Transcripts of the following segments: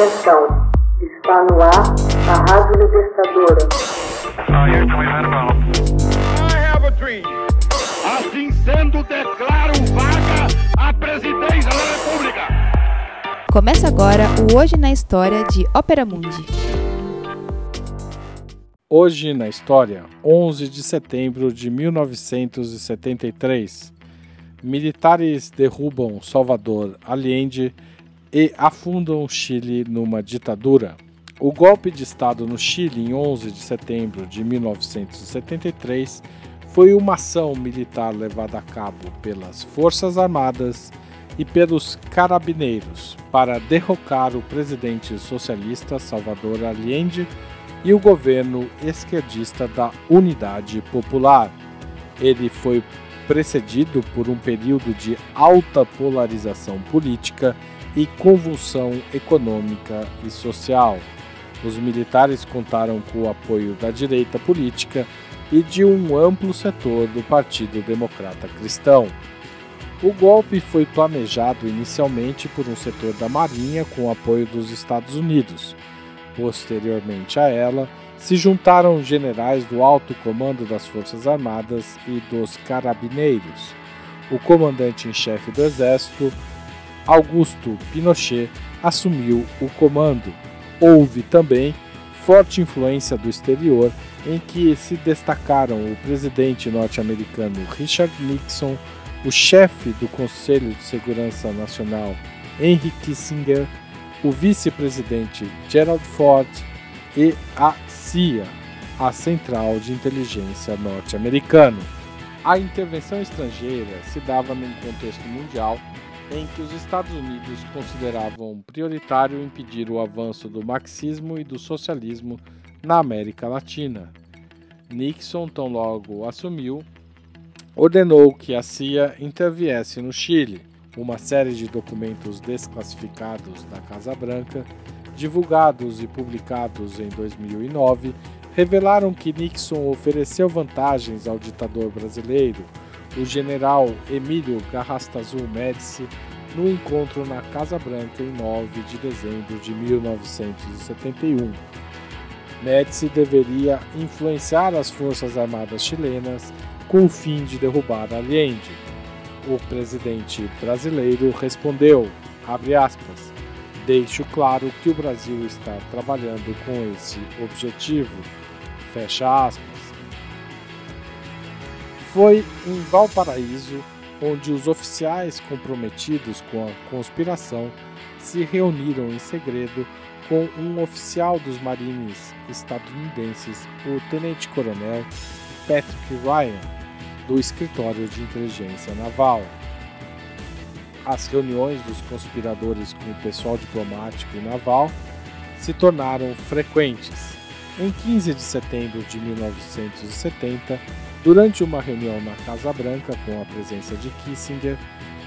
Atenção, está no ar a Rádio Libertadora. Assim sendo, declaro vaga a presidência da República. Começa agora o Hoje na História de Ópera Mundi. Hoje na História, 11 de setembro de 1973. Militares derrubam Salvador Allende e afundam o Chile numa ditadura. O golpe de Estado no Chile, em 11 de setembro de 1973, foi uma ação militar levada a cabo pelas Forças Armadas e pelos Carabineiros para derrocar o presidente socialista Salvador Allende e o governo esquerdista da Unidade Popular. Ele foi precedido por um período de alta polarização política e convulsão econômica e social. Os militares contaram com o apoio da direita política e de um amplo setor do Partido Democrata Cristão. O golpe foi planejado inicialmente por um setor da Marinha com o apoio dos Estados Unidos. Posteriormente a ela, se juntaram generais do alto comando das Forças Armadas e dos Carabineiros. O comandante em chefe do Exército, Augusto Pinochet, assumiu o comando. Houve também forte influência do exterior, em que se destacaram o presidente norte-americano Richard Nixon, o chefe do Conselho de Segurança Nacional Henry Kissinger, o vice-presidente Gerald Ford e a CIA, a Central de Inteligência norte-americana. A intervenção estrangeira se dava num contexto mundial em que os Estados Unidos consideravam prioritário impedir o avanço do marxismo e do socialismo na América Latina. Nixon, tão logo assumiu, ordenou que a CIA interviesse no Chile. Uma série de documentos desclassificados da Casa Branca divulgados e publicados em 2009, revelaram que Nixon ofereceu vantagens ao ditador brasileiro, o general Emílio Garrastazu Médici, no encontro na Casa Branca em 9 de dezembro de 1971. Médici deveria influenciar as Forças Armadas chilenas com o fim de derrubar Allende. O presidente brasileiro respondeu, aspas, Deixo claro que o Brasil está trabalhando com esse objetivo. Fecha aspas. Foi em Valparaíso onde os oficiais comprometidos com a conspiração se reuniram em segredo com um oficial dos marines estadunidenses, o tenente-coronel Patrick Ryan, do Escritório de Inteligência Naval as reuniões dos conspiradores com o pessoal diplomático e naval se tornaram frequentes. Em 15 de setembro de 1970, durante uma reunião na Casa Branca com a presença de Kissinger,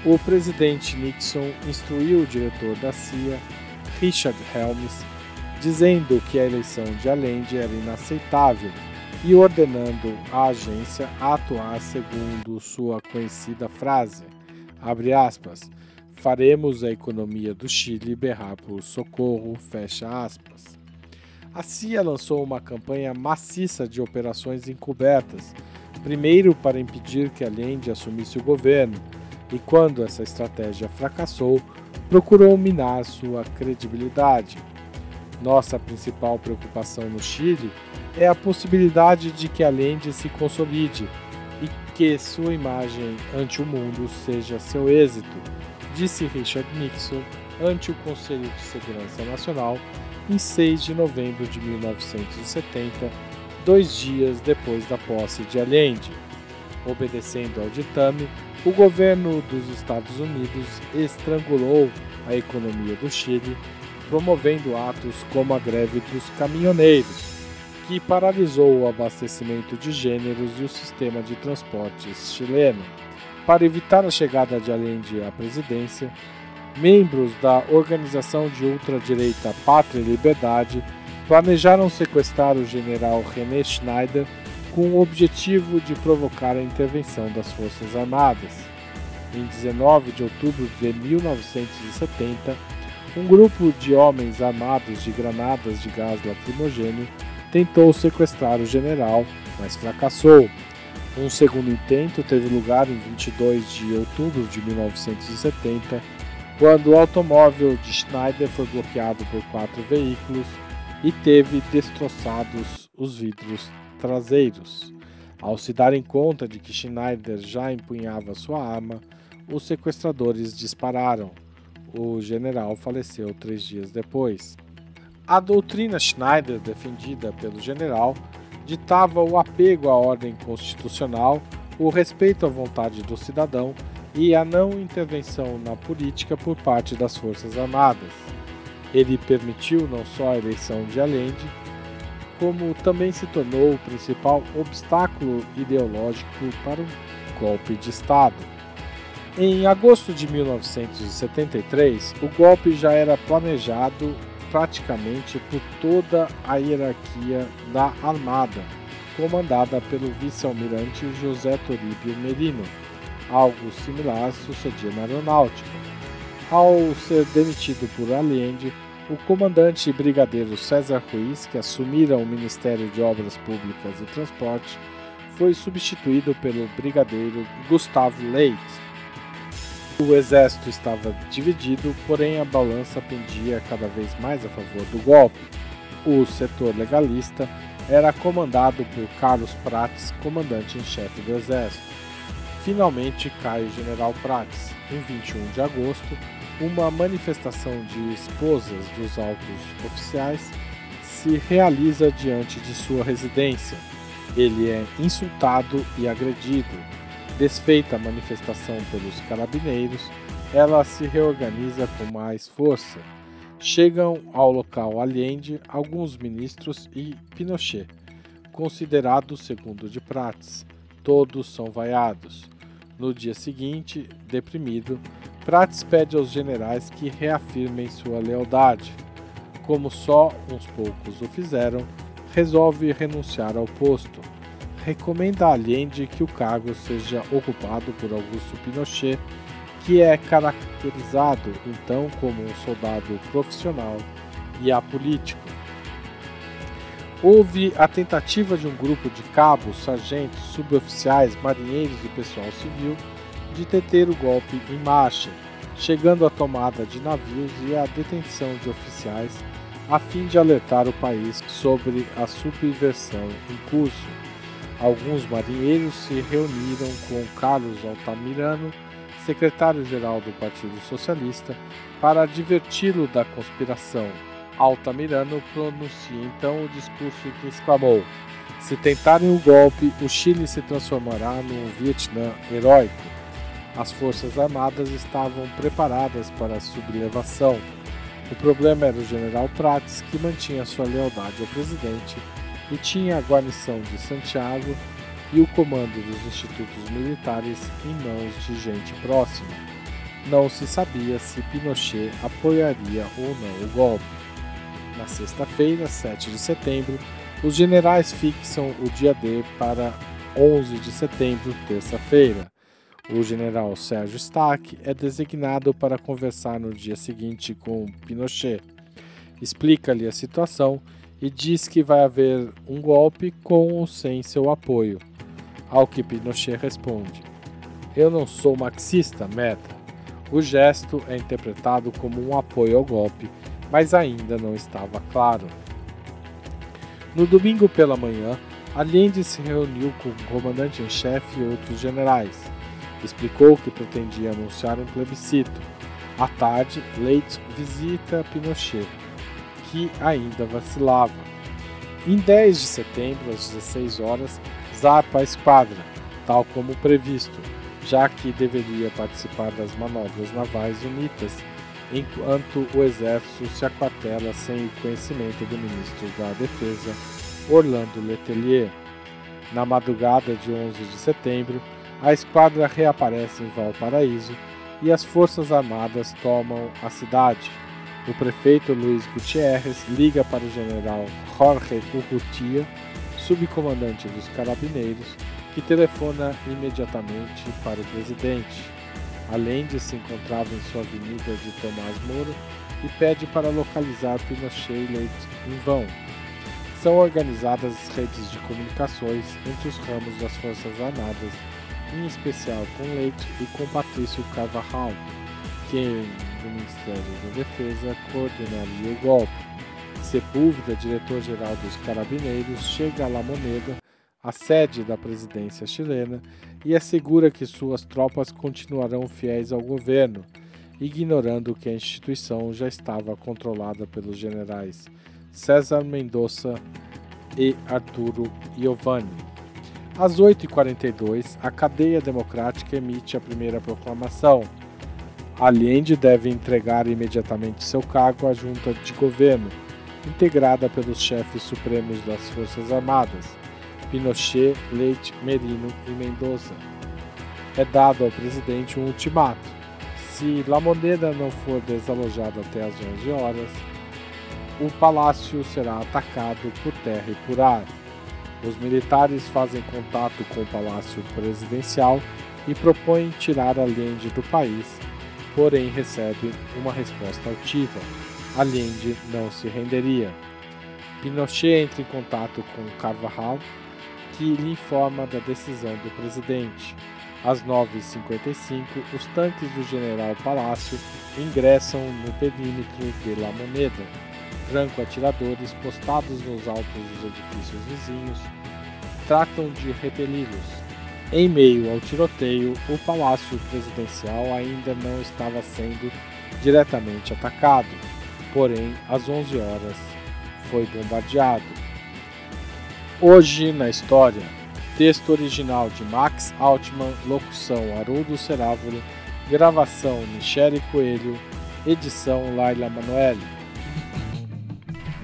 o presidente Nixon instruiu o diretor da CIA, Richard Helms, dizendo que a eleição de Allende era inaceitável e ordenando a agência a atuar segundo sua conhecida frase: abre aspas, faremos a economia do Chile berrar por socorro, fecha aspas. A CIA lançou uma campanha maciça de operações encobertas, primeiro para impedir que Allende assumisse o governo, e quando essa estratégia fracassou, procurou minar sua credibilidade. Nossa principal preocupação no Chile é a possibilidade de que Allende se consolide que sua imagem ante o mundo seja seu êxito, disse Richard Nixon ante o Conselho de Segurança Nacional em 6 de novembro de 1970, dois dias depois da posse de Allende. Obedecendo ao ditame, o governo dos Estados Unidos estrangulou a economia do Chile, promovendo atos como a greve dos caminhoneiros, que paralisou o abastecimento de gêneros e o sistema de transportes chileno. Para evitar a chegada de Allende à presidência, membros da organização de ultradireita Pátria e Liberdade planejaram sequestrar o general René Schneider com o objetivo de provocar a intervenção das Forças Armadas. Em 19 de outubro de 1970, um grupo de homens armados de granadas de gás lacrimogêneo tentou sequestrar o general, mas fracassou. Um segundo intento teve lugar em 22 de outubro de 1970, quando o automóvel de Schneider foi bloqueado por quatro veículos e teve destroçados os vidros traseiros. Ao se darem conta de que Schneider já empunhava sua arma, os sequestradores dispararam. O general faleceu três dias depois. A doutrina Schneider, defendida pelo general, ditava o apego à ordem constitucional, o respeito à vontade do cidadão e a não intervenção na política por parte das Forças Armadas. Ele permitiu não só a eleição de Allende, como também se tornou o principal obstáculo ideológico para o golpe de Estado. Em agosto de 1973, o golpe já era planejado praticamente por toda a hierarquia da Armada, comandada pelo vice-almirante José Toribio Merino. Algo similar sucedia na aeronáutica. Ao ser demitido por Allende, o comandante brigadeiro César Ruiz, que assumira o Ministério de Obras Públicas e Transporte, foi substituído pelo brigadeiro Gustavo Leite, o exército estava dividido, porém a balança pendia cada vez mais a favor do golpe. O setor legalista era comandado por Carlos Prates, comandante em chefe do exército. Finalmente cai o general Prates. Em 21 de agosto, uma manifestação de esposas dos altos oficiais se realiza diante de sua residência. Ele é insultado e agredido Desfeita a manifestação pelos carabineiros, ela se reorganiza com mais força. Chegam ao local Allende alguns ministros e Pinochet, considerado segundo de Prates. Todos são vaiados. No dia seguinte, deprimido, Prates pede aos generais que reafirmem sua lealdade. Como só uns poucos o fizeram, resolve renunciar ao posto recomenda a Allende que o cargo seja ocupado por Augusto Pinochet, que é caracterizado então como um soldado profissional e apolítico. Houve a tentativa de um grupo de cabos, sargentos, suboficiais, marinheiros e pessoal civil de deter o golpe em marcha, chegando à tomada de navios e à detenção de oficiais, a fim de alertar o país sobre a subversão em curso. Alguns marinheiros se reuniram com Carlos Altamirano, secretário-geral do Partido Socialista, para adverti-lo da conspiração. Altamirano pronuncia então o discurso que exclamou: Se tentarem o golpe, o Chile se transformará num Vietnã heróico. As forças armadas estavam preparadas para a sublevação. O problema era o general Prates, que mantinha sua lealdade ao presidente e tinha a guarnição de Santiago e o comando dos institutos militares em mãos de gente próxima. Não se sabia se Pinochet apoiaria ou não o golpe. Na sexta-feira, 7 de setembro, os generais fixam o dia D para 11 de setembro, terça-feira. O general Sérgio Stack é designado para conversar no dia seguinte com Pinochet. Explica-lhe a situação e diz que vai haver um golpe com ou sem seu apoio. Ao que Pinochet responde: Eu não sou marxista, meta. O gesto é interpretado como um apoio ao golpe, mas ainda não estava claro. No domingo pela manhã, Allende se reuniu com o comandante em chefe e outros generais. Explicou que pretendia anunciar um plebiscito. À tarde, Leite visita Pinochet que ainda vacilava. Em 10 de setembro, às 16 horas, zarpa a esquadra, tal como previsto, já que deveria participar das manobras navais unidas, enquanto o exército se aquartela sem o conhecimento do ministro da Defesa, Orlando Letelier. Na madrugada de 11 de setembro, a esquadra reaparece em Valparaíso e as forças armadas tomam a cidade. O prefeito Luiz Gutierrez liga para o general Jorge Urrutia, subcomandante dos carabineiros, que telefona imediatamente para o presidente. além de se encontrava em sua avenida de Tomás Moro, e pede para localizar Pinochet e em vão. São organizadas redes de comunicações entre os ramos das Forças Armadas, em especial com Leite e com Patrício Carvajal, que, do Ministério da Defesa, coordenaria o golpe. Sepúlveda, diretor-geral dos Carabineiros, chega a La Moneda, a sede da presidência chilena, e assegura que suas tropas continuarão fiéis ao governo, ignorando que a instituição já estava controlada pelos generais César Mendoza e Arturo Giovanni. Às 8h42, a cadeia democrática emite a primeira proclamação. Allende deve entregar imediatamente seu cargo à junta de governo, integrada pelos chefes supremos das Forças Armadas, Pinochet, Leite, Merino e Mendoza. É dado ao presidente um ultimato. Se La Moneda não for desalojada até às 11 horas, o palácio será atacado por terra e por ar. Os militares fazem contato com o palácio presidencial e propõem tirar Allende do país, porém recebem uma resposta altiva. Allende não se renderia. Pinochet entra em contato com Carvajal, que lhe informa da decisão do presidente. Às 9h55, os tanques do general Palácio ingressam no perímetro de La Moneda franco-atiradores postados nos altos dos edifícios vizinhos tratam de repeli-los. Em meio ao tiroteio, o palácio presidencial ainda não estava sendo diretamente atacado, porém, às 11 horas, foi bombardeado. Hoje na história, texto original de Max Altman, locução Haroldo Cerávulo, gravação Michele Coelho, edição Laila Manoeli.